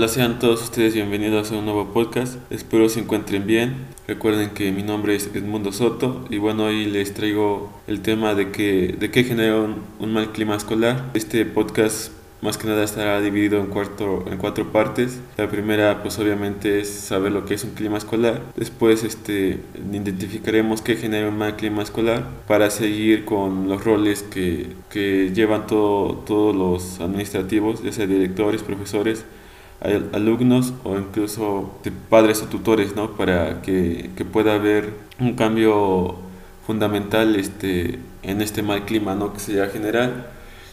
Hola, sean todos ustedes bienvenidos a un nuevo podcast. Espero se encuentren bien. Recuerden que mi nombre es Edmundo Soto y bueno, hoy les traigo el tema de que de qué genera un, un mal clima escolar. Este podcast más que nada estará dividido en, cuatro, en cuatro partes. La primera, pues obviamente es saber lo que es un clima escolar. Después este, identificaremos qué genera un mal clima escolar para seguir con los roles que, que llevan todo, todos los administrativos, ya sea directores, profesores, alumnos o incluso padres o tutores, ¿no? Para que, que pueda haber un cambio fundamental este, en este mal clima, ¿no? Que sea general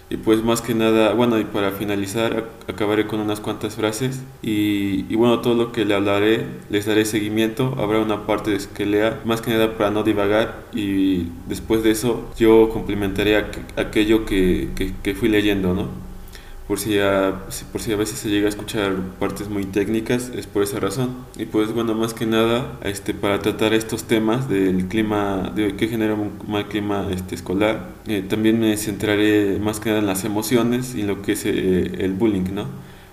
y pues más que nada, bueno, y para finalizar, acabaré con unas cuantas frases. Y, y, bueno, todo lo que le hablaré, les daré seguimiento. Habrá una parte de que lea, más que nada para no divagar. Y después de eso, yo complementaré aquello que, que, que fui leyendo, ¿no? Por si, a, por si a veces se llega a escuchar partes muy técnicas, es por esa razón. Y pues bueno, más que nada, este, para tratar estos temas del clima, de qué genera un mal clima este, escolar, eh, también me centraré más que nada en las emociones y lo que es eh, el bullying, ¿no?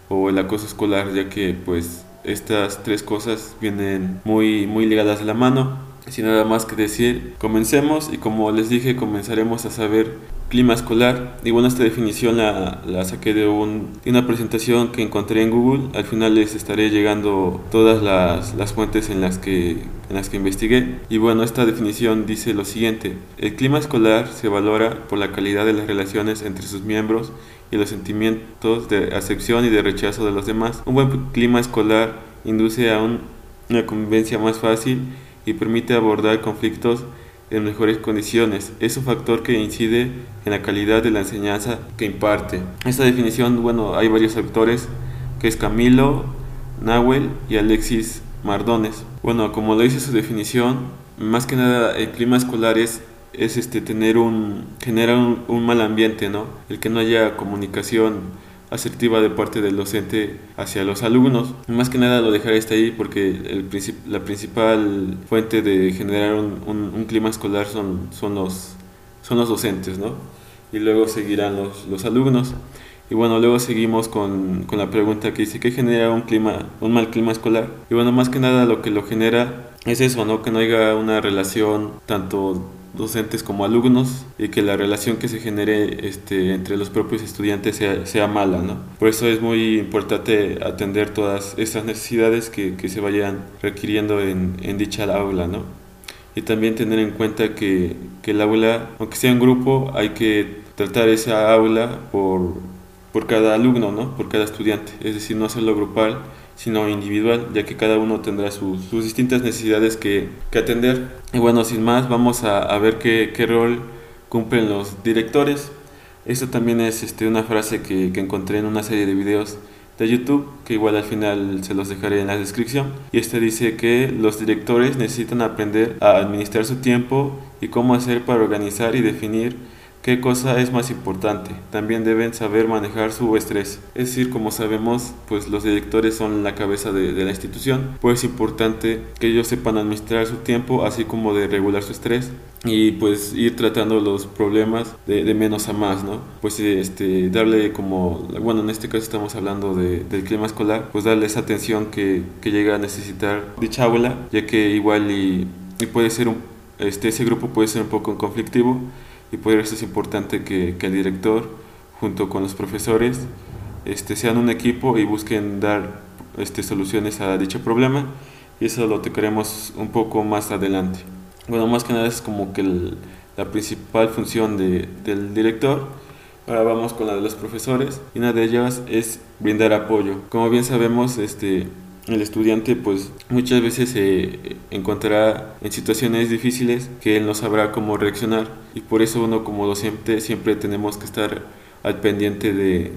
O el acoso escolar, ya que pues estas tres cosas vienen muy, muy ligadas a la mano. Sin nada más que decir, comencemos y como les dije, comenzaremos a saber clima escolar. Y bueno, esta definición la, la saqué de, un, de, una presentación que encontré en Google. Al final les estaré llegando todas las, las fuentes en las, que, en las que investigué. Y bueno, esta definición dice lo siguiente. El clima escolar se valora por la calidad de las relaciones entre sus miembros y los sentimientos de acepción y de rechazo de los demás. Un buen clima escolar induce a un, una convivencia más fácil y permite abordar conflictos en mejores condiciones. Es un factor que incide en la calidad de la enseñanza que imparte. Esta definición, bueno, hay varios autores, que es Camilo, Nahuel y Alexis Mardones. Bueno, como lo dice su definición, más que nada el clima escolar es, es este, tener un, generar un, un mal ambiente, ¿no? El que no haya comunicación asertiva de parte del docente hacia los alumnos. Más que nada lo dejaré hasta ahí porque el la principal fuente de generar un, un, clima escolar son, son, los, son los docentes, ¿no? Y luego seguirán los, los alumnos. Y bueno, luego seguimos con, con, la pregunta que dice, ¿qué genera un clima, un mal clima escolar? Y bueno, más que nada lo que lo genera es eso, ¿no? Que no haya una relación tanto docentes como alumnos y que la relación que se genere este, entre los propios estudiantes sea, sea mala. ¿no? Por eso es muy importante atender todas estas necesidades que, que se vayan requiriendo en, en, dicha aula. ¿no? Y también tener en cuenta que, que el aula, aunque sea un grupo, hay que tratar esa aula por, por cada alumno, ¿no? por cada estudiante, es decir, no hacerlo grupal sino individual, ya que cada uno tendrá sus, distintas necesidades que, que, atender. Y bueno, sin más, vamos a, a ver qué, qué, rol cumplen los directores. Esto también es este, una frase que, que, encontré en una serie de videos de YouTube, que igual al final se los dejaré en la descripción. Y este dice que los directores necesitan aprender a administrar su tiempo y cómo hacer para organizar y definir ¿Qué cosa es más importante? También deben saber manejar su estrés. Es decir, como sabemos, pues los directores son la cabeza de, de, la institución, pues es importante que ellos sepan administrar su tiempo, así como de regular su estrés y pues ir tratando los problemas de, de menos a más, ¿no? Pues este, darle como, bueno, en este caso estamos hablando de, del clima escolar, pues darle esa atención que, que llega a necesitar dicha aula, ya que igual y, y puede ser un, este, ese grupo puede ser un poco conflictivo y por eso es importante que, que el director junto con los profesores este, sean un equipo y busquen dar este, soluciones a dicho problema y eso lo tocaremos un poco más adelante. Bueno, más que nada es como que el, la principal función de, del director. Ahora vamos con la de los profesores y una de ellas es brindar apoyo. Como bien sabemos, este, el estudiante pues muchas veces se encontrará en situaciones difíciles que él no sabrá cómo reaccionar y por eso uno como docente siempre tenemos que estar al pendiente de,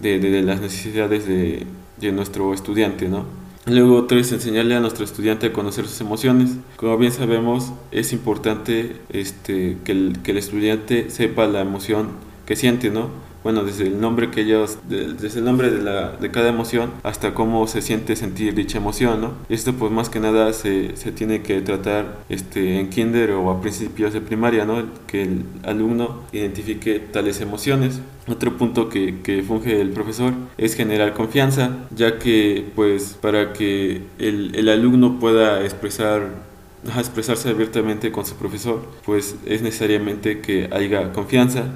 de, las necesidades de, nuestro estudiante, ¿no? Luego otro es enseñarle a nuestro estudiante a conocer sus emociones. Como bien sabemos, es importante este, que, el, que el estudiante sepa la emoción que siente, ¿no? Bueno, desde el nombre que ellos, desde el nombre de, la, de cada emoción hasta cómo se siente sentir dicha emoción, ¿no? Esto pues más que nada se, se tiene que tratar este, en kinder o a principios de primaria, ¿no? Que el alumno identifique tales emociones. Otro punto que, que funge el profesor es generar confianza, ya que pues para que el, el alumno pueda expresar expresarse abiertamente con su profesor, pues es necesariamente que haya confianza.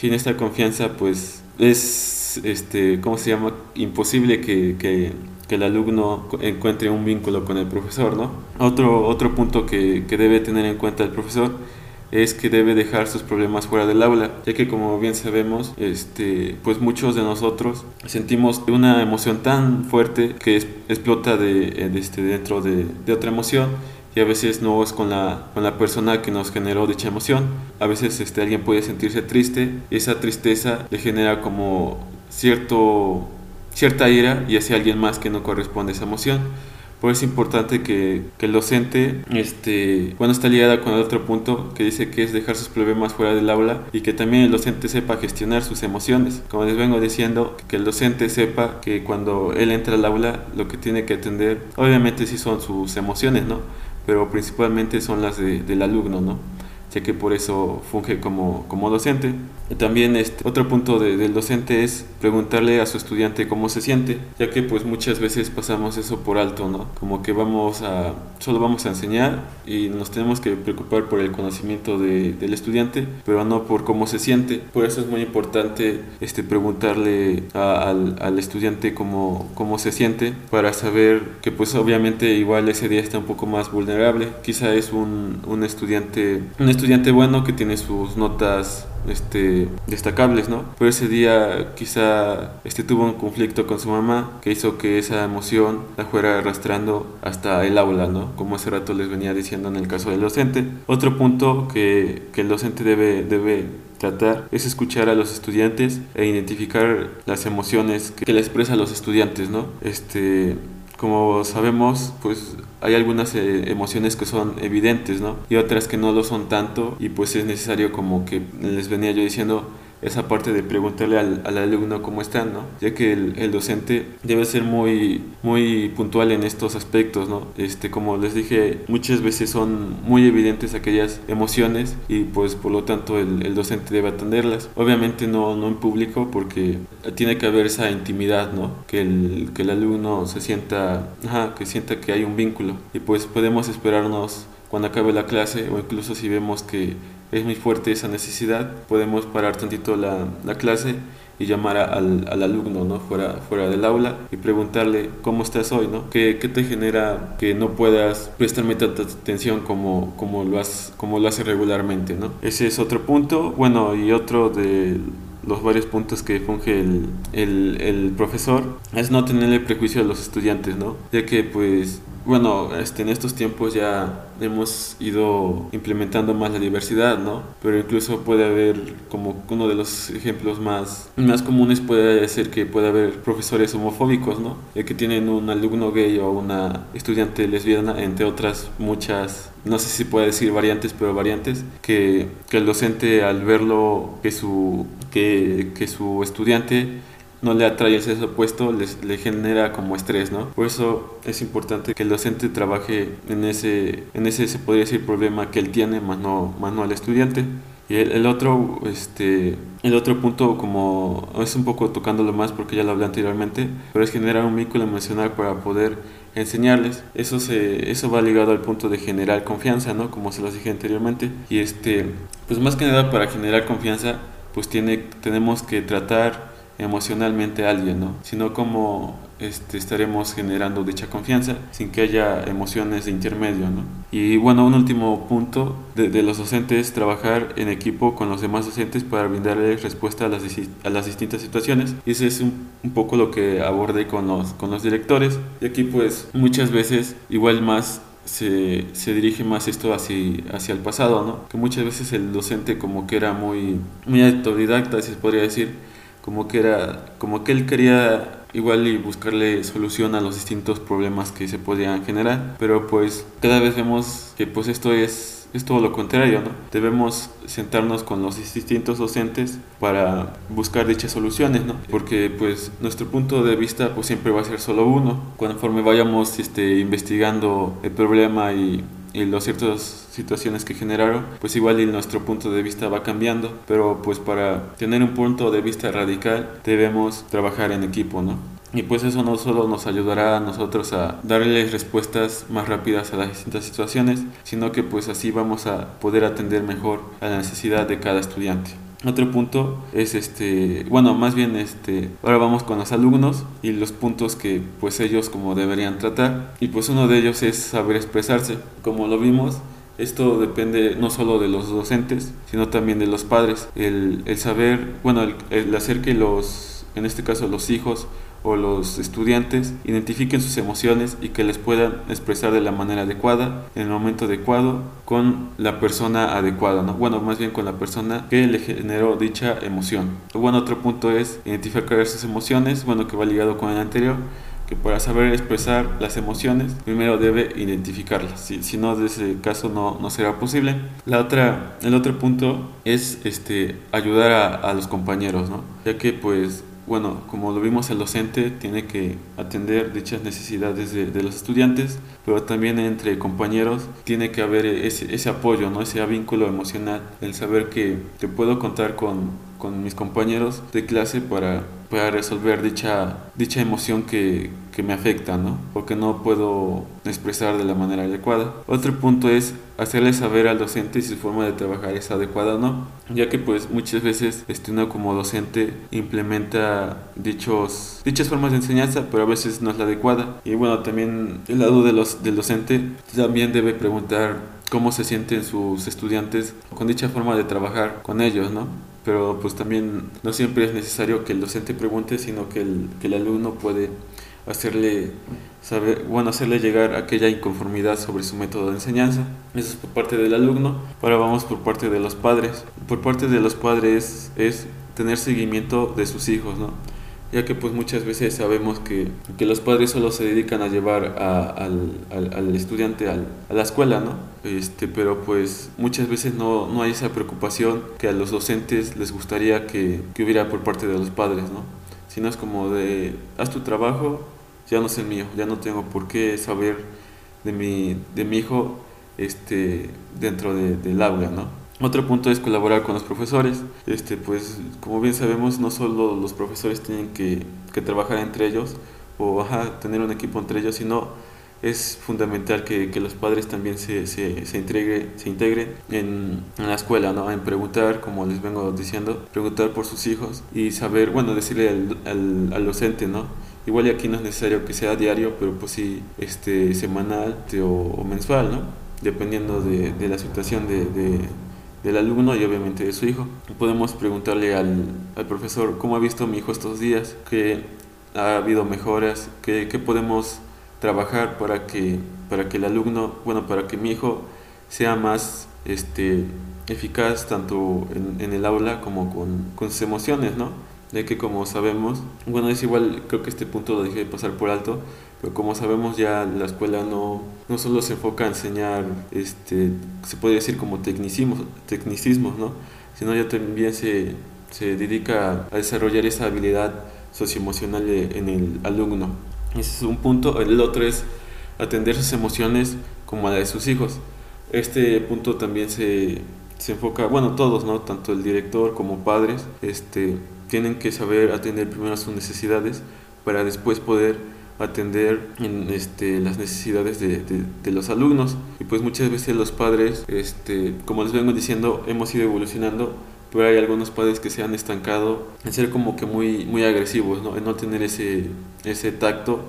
Sin esta confianza, pues es, este, ¿cómo se llama? Imposible que, que, que el alumno encuentre un vínculo con el profesor, ¿no? Otro, otro punto que, que debe tener en cuenta el profesor es que debe dejar sus problemas fuera del aula, ya que como bien sabemos, este, pues muchos de nosotros sentimos una emoción tan fuerte que explota de, este, dentro de, de otra emoción y a veces no es con la, con la persona que nos generó dicha emoción. A veces este, alguien puede sentirse triste y esa tristeza le genera como cierto, cierta ira y hacia alguien más que no corresponde a esa emoción. Por eso es importante que, que, el docente, este, bueno, está ligada con el otro punto que dice que es dejar sus problemas fuera del aula y que también el docente sepa gestionar sus emociones. Como les vengo diciendo, que el docente sepa que cuando él entra al aula lo que tiene que atender, obviamente sí son sus emociones, ¿no? Pero principalmente son las del alumno, ¿no? Ya que por eso funge como, como docente. También este, otro punto del docente es preguntarle a su estudiante cómo se siente, ya que pues muchas veces pasamos eso por alto, ¿no? Como que vamos a, solo vamos a enseñar y nos tenemos que preocupar por el conocimiento de, del estudiante, pero no por cómo se siente. Por eso es muy importante este, preguntarle al, al, estudiante cómo, cómo se siente para saber que pues obviamente igual ese día está un poco más vulnerable. Quizá es un, un estudiante, un estudiante bueno que tiene sus notas este, destacables, ¿no? Pero ese día quizá este, tuvo un conflicto con su mamá que hizo que esa emoción la fuera arrastrando hasta el aula, ¿no? Como hace rato les venía diciendo en el caso del docente. Otro punto que, que el docente debe, debe tratar es escuchar a los estudiantes e identificar las emociones que, que le expresa a los estudiantes, ¿no? Este, como sabemos, pues hay algunas eh, emociones que son evidentes, ¿no? Y otras que no lo son tanto y pues es necesario como que les venía yo diciendo esa parte de preguntarle al, al alumno cómo están, ¿no? Ya que el, el, docente debe ser muy, muy puntual en estos aspectos, ¿no? Este, como les dije, muchas veces son muy evidentes aquellas emociones y pues por lo tanto el, el docente debe atenderlas. Obviamente no, no en público porque tiene que haber esa intimidad, ¿no? Que el, que el alumno se sienta, ajá, que sienta que hay un vínculo y pues podemos esperarnos cuando acabe la clase o incluso si vemos que es muy fuerte esa necesidad, podemos parar tantito la, la clase y llamar al, al, alumno ¿no? fuera, fuera del aula y preguntarle cómo estás hoy, ¿no? ¿Qué, ¿Qué, te genera que no puedas prestarme tanta atención como, como, lo, has, como lo hace regularmente, ¿no? Ese es otro punto. Bueno, y otro de los varios puntos que funge el, el, profesor es no tenerle prejuicio a los estudiantes, ¿no? Ya que pues bueno, este, en estos tiempos ya hemos ido implementando más la diversidad, ¿no? Pero incluso puede haber, como uno de los ejemplos más, más comunes puede ser que puede haber profesores homofóbicos, ¿no? El que tienen un alumno gay o una estudiante lesbiana, entre otras muchas, no sé si puede decir variantes, pero variantes, que, que el docente al verlo, que su, que, que su estudiante no le atrae el sexo opuesto, le genera como estrés, ¿no? Por eso es importante que el docente trabaje en ese, en ese se podría decir, problema que él tiene, más no, más no al estudiante. Y el, el, otro, este, el otro punto, como es un poco tocándolo más porque ya lo hablé anteriormente, pero es generar un vínculo emocional para poder enseñarles. Eso, se, eso va ligado al punto de generar confianza, ¿no? Como se lo dije anteriormente. Y este, pues más que nada para generar confianza, pues tiene, tenemos que tratar emocionalmente a alguien, ¿no? Sino como este, estaremos generando dicha confianza sin que haya emociones de intermedio, ¿no? Y bueno, un último punto de, los docentes, trabajar en equipo con los demás docentes para brindarles respuesta a las, a las distintas situaciones. Y ese es un, un, poco lo que abordé con los, con los directores. Y aquí pues muchas veces igual más se, se, dirige más esto hacia, hacia el pasado, ¿no? Que muchas veces el docente como que era muy, muy autodidacta, se podría decir, como que era como que él quería igual y buscarle solución a los distintos problemas que se podían generar pero pues cada vez vemos que pues esto es es todo lo contrario, ¿no? Debemos sentarnos con los distintos docentes para buscar dichas soluciones, ¿no? Porque pues nuestro punto de vista pues siempre va a ser solo uno. Conforme vayamos este, investigando el problema y y las ciertas situaciones que generaron, pues igual y nuestro punto de vista va cambiando, pero pues para tener un punto de vista radical debemos trabajar en equipo, ¿no? Y pues eso no solo nos ayudará a nosotros a darles respuestas más rápidas a las distintas situaciones, sino que pues así vamos a poder atender mejor a la necesidad de cada estudiante. Otro punto es este, bueno, más bien este, ahora vamos con los alumnos y los puntos que pues ellos como deberían tratar y pues uno de ellos es saber expresarse. Como lo vimos, esto depende no solo de los docentes, sino también de los padres. El, el saber, bueno, el, el hacer que los, en este caso los hijos o los estudiantes identifiquen sus emociones y que les puedan expresar de la manera adecuada, en el momento adecuado, con la persona adecuada, ¿no? Bueno, más bien con la persona que le generó dicha emoción. Bueno, otro punto es identificar sus emociones, bueno, que va ligado con el anterior, que para saber expresar las emociones, primero debe identificarlas. Si, si no, de ese caso no, no, será posible. La otra, el otro punto es este, ayudar a, a los compañeros, ¿no? Ya que pues bueno, como lo vimos, el docente tiene que atender dichas necesidades de, los estudiantes, pero también entre compañeros tiene que haber ese, ese apoyo, ¿no? ese vínculo emocional, el saber que, que puedo contar con, con mis compañeros de clase para, para resolver dicha, dicha emoción que, que me afecta, ¿no? Porque no puedo expresar de la manera adecuada. Otro punto es hacerle saber al docente si su forma de trabajar es adecuada o no, ya que pues muchas veces este, uno como docente implementa dichos, dichas formas de enseñanza, pero a veces no es la adecuada. Y bueno, también el lado de los, del docente también debe preguntar cómo se sienten sus estudiantes con dicha forma de trabajar con ellos, ¿no? Pero pues también no siempre es necesario que el docente pregunte, sino que el, que el alumno puede hacerle saber, bueno, hacerle llegar aquella inconformidad sobre su método de enseñanza. Eso es por parte del alumno. Ahora vamos por parte de los padres. Por parte de los padres es tener seguimiento de sus hijos, ¿no? Ya que pues muchas veces sabemos que, que los padres solo se dedican a llevar al, al, al, estudiante al, a la escuela, ¿no? Este, pero pues muchas veces no, no hay esa preocupación que a los docentes les gustaría que, que hubiera por parte de los padres, ¿no? Sino es como de, haz tu trabajo, ya no es el mío, ya no tengo por qué saber de mi, de mi hijo este, dentro de, del aula, ¿no? Otro punto es colaborar con los profesores. Este, pues, como bien sabemos, no solo los profesores tienen que, que trabajar entre ellos o ajá, tener un equipo entre ellos, sino es fundamental que, que los padres también se, se, se, integre, se integren en, en, la escuela, ¿no? En preguntar, como les vengo diciendo, preguntar por sus hijos y saber, bueno, decirle al, al, al docente, ¿no? Igual aquí no es necesario que sea diario, pero pues sí, este, semanal o, o mensual, ¿no? Dependiendo de, de la situación de, de del alumno y obviamente de su hijo. Podemos preguntarle al, al, profesor cómo ha visto mi hijo estos días, qué ha habido mejoras, qué, qué, podemos trabajar para que, para que el alumno, bueno, para que mi hijo sea más este, eficaz tanto en, en el aula como con, con sus emociones, ¿no? De que como sabemos, bueno, es igual, creo que este punto lo dejé pasar por alto, pero como sabemos ya la escuela no, no solo se enfoca a enseñar, este, se puede decir como tecnicismos, tecnicismos ¿no? sino ya también se, se dedica a desarrollar esa habilidad socioemocional en el alumno. Ese es un punto. El otro es atender sus emociones como a la de sus hijos. Este punto también se, se enfoca, bueno, todos, ¿no? Tanto el director como padres, este, tienen que saber atender primero sus necesidades para después poder atender en, este, las necesidades de, de, de, los alumnos. Y pues muchas veces los padres, este, como les vengo diciendo, hemos ido evolucionando, pero hay algunos padres que se han estancado en ser como que muy, muy agresivos, ¿no? en no tener ese, ese tacto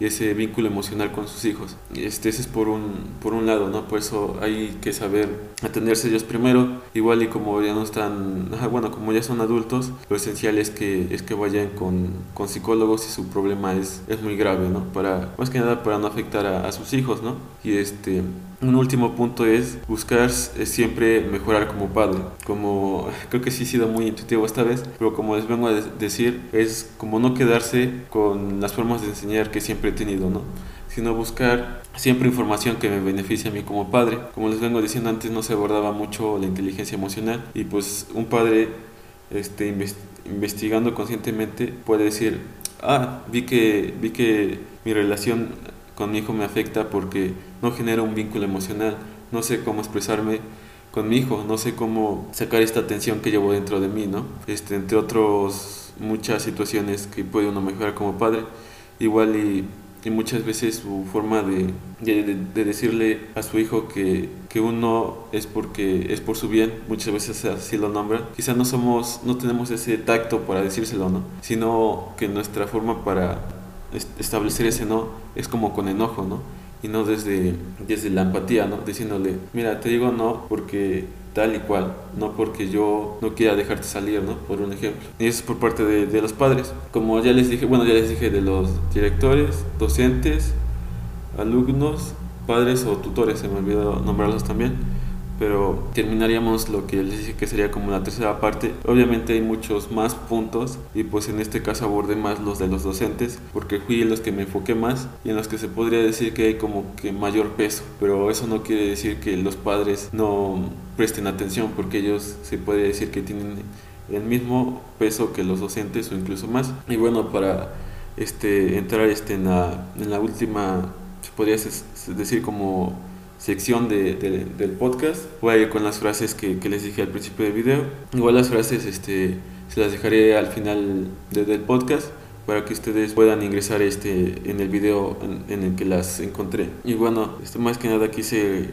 y ese vínculo emocional con sus hijos. Este, ese es por un, por un lado, ¿no? Por eso hay que saber atenderse ellos primero, igual y como ya no están, bueno, como ya son adultos, lo esencial es que, es que vayan con, con psicólogos si su problema es, es muy grave, ¿no? Para, más que nada para no afectar a, a sus hijos, ¿no? Y este, un último punto es buscar siempre mejorar como padre. Como creo que sí he sido muy intuitivo esta vez, pero como les vengo a decir, es como no quedarse con las formas de enseñar que siempre he tenido, ¿no? sino buscar siempre información que me beneficie a mí como padre. Como les vengo diciendo antes, no se abordaba mucho la inteligencia emocional y pues un padre este, investigando conscientemente puede decir, ah, vi que, vi que mi relación con mi hijo me afecta porque no genera un vínculo emocional, no sé cómo expresarme con mi hijo, no sé cómo sacar esta tensión que llevo dentro de mí, ¿no? Este, entre otros muchas situaciones que puede uno mejorar como padre, igual y, muchas veces su forma de, de, de, decirle a su hijo que, que uno es porque es por su bien, muchas veces así lo nombra, quizás no somos, no tenemos ese tacto para decírselo, ¿no? Sino que nuestra forma para establecer ese no es como con enojo, ¿no? y no desde, desde la empatía, ¿no? Diciéndole, mira, te digo no porque tal y cual, no porque yo no quiera dejarte salir, ¿no? Por un ejemplo. Y eso es por parte de, los padres. Como ya les dije, bueno, ya les dije de los directores, docentes, alumnos, padres o tutores, se me olvidó nombrarlos también pero terminaríamos lo que les dije que sería como la tercera parte. Obviamente hay muchos más puntos y pues en este caso abordé más los de los docentes porque fui en los que me enfoqué más y en los que se podría decir que hay como que mayor peso, pero eso no quiere decir que los padres no presten atención porque ellos se puede decir que tienen el mismo peso que los docentes o incluso más. Y bueno, para este entrar este en la, en la última se podría decir como sección de, del podcast. Voy a ir con las frases que, que, les dije al principio del video. Igual las frases este, se las dejaré al final del podcast para que ustedes puedan ingresar este en el video en, en, el que las encontré. Y bueno, esto más que nada quise,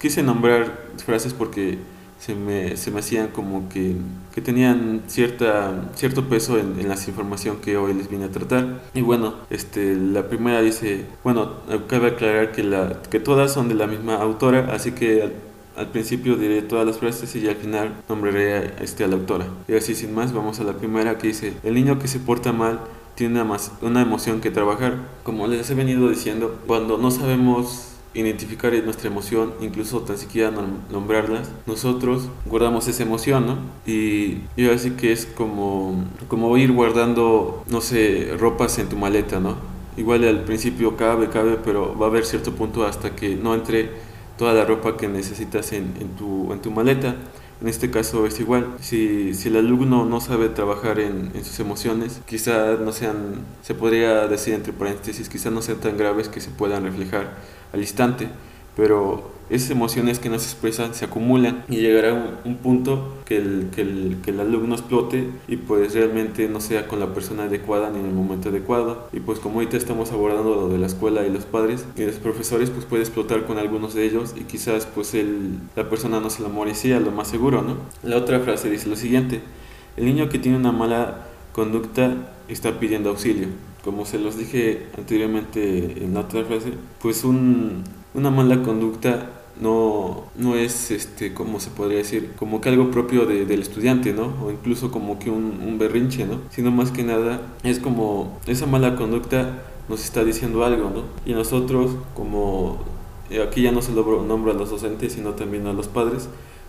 quise nombrar frases porque se me, se me hacían como que, que tenían cierta, cierto peso en, en la información que hoy les vine a tratar. Y bueno, este, la primera dice, bueno, cabe aclarar que, la, que todas son de la misma autora, así que al, al principio diré todas las frases y al final nombraré a, este, a la autora. Y así sin más, vamos a la primera que dice, el niño que se porta mal tiene una, una emoción que trabajar. Como les he venido diciendo, cuando no sabemos identificar nuestra emoción, incluso tan siquiera nombrarlas, nosotros guardamos esa emoción, ¿no? Y yo así que es como, como ir guardando, no sé, ropas en tu maleta, ¿no? Igual al principio cabe, cabe, pero va a haber cierto punto hasta que no entre toda la ropa que necesitas en, en, tu, en tu maleta. En este caso es igual. Si, si el alumno no sabe trabajar en, en sus emociones, quizá no sean, se podría decir entre paréntesis, quizá no sean tan graves que se puedan reflejar al instante, pero esas emociones que no se expresan se acumulan y llegará un, un punto que el, que, el, que el alumno explote y pues realmente no sea con la persona adecuada ni en el momento adecuado. Y pues como ahorita estamos abordando lo de la escuela y los padres y los profesores, pues puede explotar con algunos de ellos y quizás pues el, la persona no se lo morecía, lo más seguro, ¿no? La otra frase dice lo siguiente, el niño que tiene una mala conducta está pidiendo auxilio como se los dije anteriormente en la otra frase, pues un, una mala conducta no, no es, este, como se podría decir, como que algo propio de, del estudiante, ¿no? O incluso como que un, berrinche, ¿no? Sino más que nada es como esa mala conducta nos está diciendo algo, ¿no? Y nosotros, como aquí ya no se lo nombra a los docentes, sino también a los padres,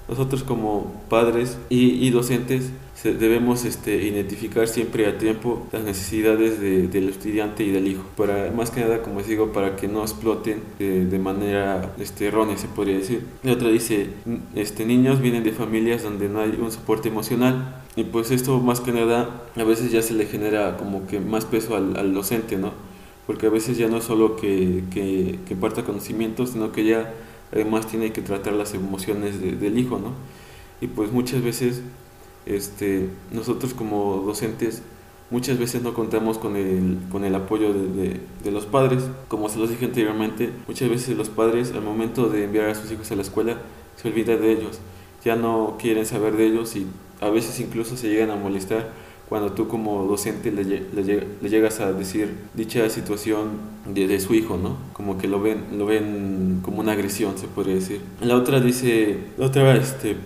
nosotros como padres y, y docentes debemos este, identificar siempre a tiempo las necesidades de, del estudiante y del hijo, para, más que nada, como les digo, para que no exploten de, de manera este, errónea, se podría decir. Y otra dice, este, niños vienen de familias donde no hay un soporte emocional y pues esto más que nada a veces ya se le genera como que más peso al, al docente, ¿no? Porque a veces ya no es solo que, que, que conocimientos, sino que ya además tiene que tratar las emociones de, del hijo, ¿no? Y pues muchas veces este, nosotros como docentes muchas veces no contamos con el, con el apoyo de, de, los padres. Como se los dije anteriormente, muchas veces los padres al momento de enviar a sus hijos a la escuela se olvidan de ellos, ya no quieren saber de ellos y a veces incluso se llegan a molestar cuando tú como docente le, le, le llegas a decir dicha situación de, de, su hijo, ¿no? Como que lo ven, lo ven como una agresión, se podría decir. La otra dice, la otra este,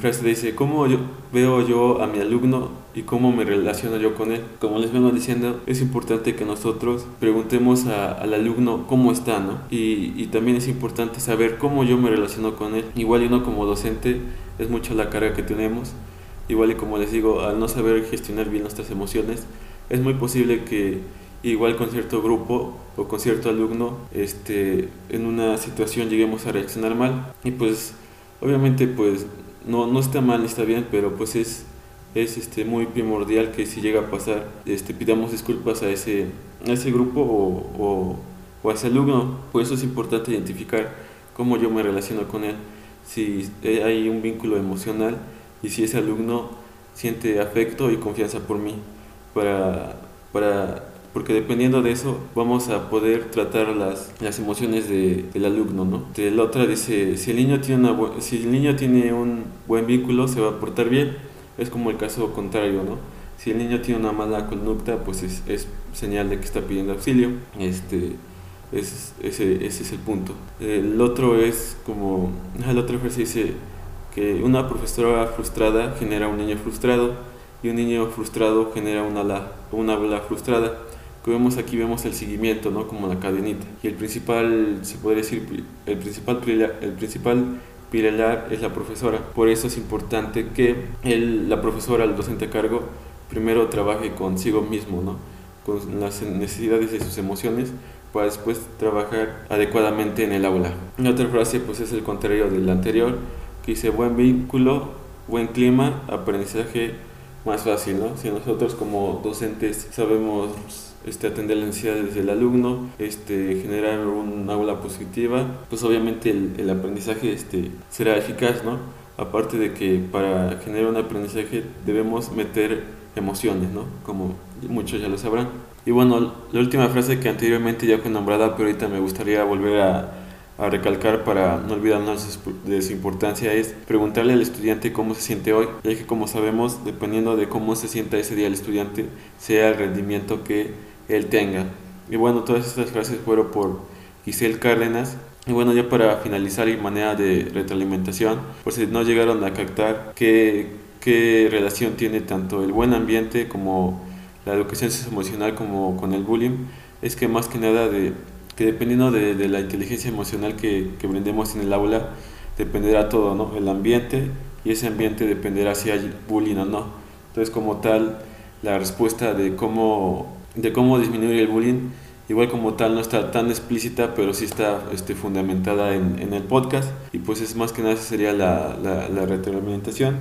frase dice, ¿cómo yo veo yo a mi alumno y cómo me relaciono yo con él? Como les vengo diciendo, es importante que nosotros preguntemos a, al alumno cómo está, ¿no? Y, y también es importante saber cómo yo me relaciono con él. Igual uno como docente es mucho la carga que tenemos Igual y como les digo, al no saber gestionar bien nuestras emociones, es muy posible que igual con cierto grupo o con cierto alumno este, en una situación lleguemos a reaccionar mal. Y pues obviamente pues no, no está mal ni está bien pero pues es, es este, muy primordial que si llega a pasar este, pidamos disculpas a ese, a ese grupo o, o, o a ese alumno. Por eso es importante identificar cómo yo me relaciono con él. Si hay un vínculo emocional y si ese alumno siente afecto y confianza por mí para, para porque dependiendo de eso vamos a poder tratar las, las emociones de, del alumno, ¿no? De la otra dice, si el, niño tiene una, si el niño tiene un buen vínculo, se va a portar bien, es como el caso contrario, ¿no? Si el niño tiene una mala conducta, pues es, es señal de que está pidiendo auxilio, este, es, ese, ese es el punto. El otro es como, la otra frase dice que una profesora frustrada genera un niño frustrado y un niño frustrado genera una, una aula frustrada vemos aquí vemos el seguimiento, ¿no? Como la cadenita. Y el principal, se podría decir, el principal, el principal pilar es la profesora. Por eso es importante que la profesora, el docente a cargo, primero trabaje consigo mismo, ¿no? Con las necesidades de sus emociones para después trabajar adecuadamente en el aula. Y otra frase pues es el contrario del anterior, dice buen vínculo, buen clima, aprendizaje más fácil, ¿no? Si nosotros como docentes sabemos este, atender las necesidades del alumno, este, generar un aula positiva, pues obviamente el, el aprendizaje este, será eficaz, ¿no? Aparte de que para generar un aprendizaje debemos meter emociones, ¿no? Como muchos ya lo sabrán. Y bueno, la última frase que anteriormente ya fue nombrada, pero ahorita me gustaría volver a, a recalcar para no olvidarnos de su importancia es preguntarle al estudiante cómo se siente hoy, ya que como sabemos, dependiendo de cómo se sienta ese día el estudiante, sea el rendimiento que él tenga. Y bueno, todas estas frases fueron por Giselle Cárdenas. Y bueno, ya para finalizar y manera de retroalimentación, por si no llegaron a captar qué, qué relación tiene tanto el buen ambiente como la educación emocional como con el bullying, es que más que nada de que dependiendo de, de la inteligencia emocional que, que, brindemos en el aula, dependerá todo, ¿no? El ambiente y ese ambiente dependerá si hay bullying o no. Entonces, como tal, la respuesta de cómo de cómo disminuir el bullying, igual como tal no está tan explícita, pero sí está este, fundamentada en, en el podcast y pues es más que nada sería la, la, la retroalimentación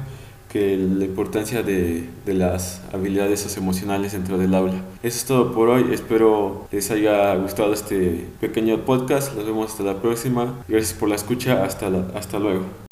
que la importancia de, de, las habilidades socioemocionales dentro del aula. Eso es todo por hoy, espero les haya gustado este pequeño podcast, nos vemos hasta la próxima, gracias por la escucha, hasta, la, hasta luego.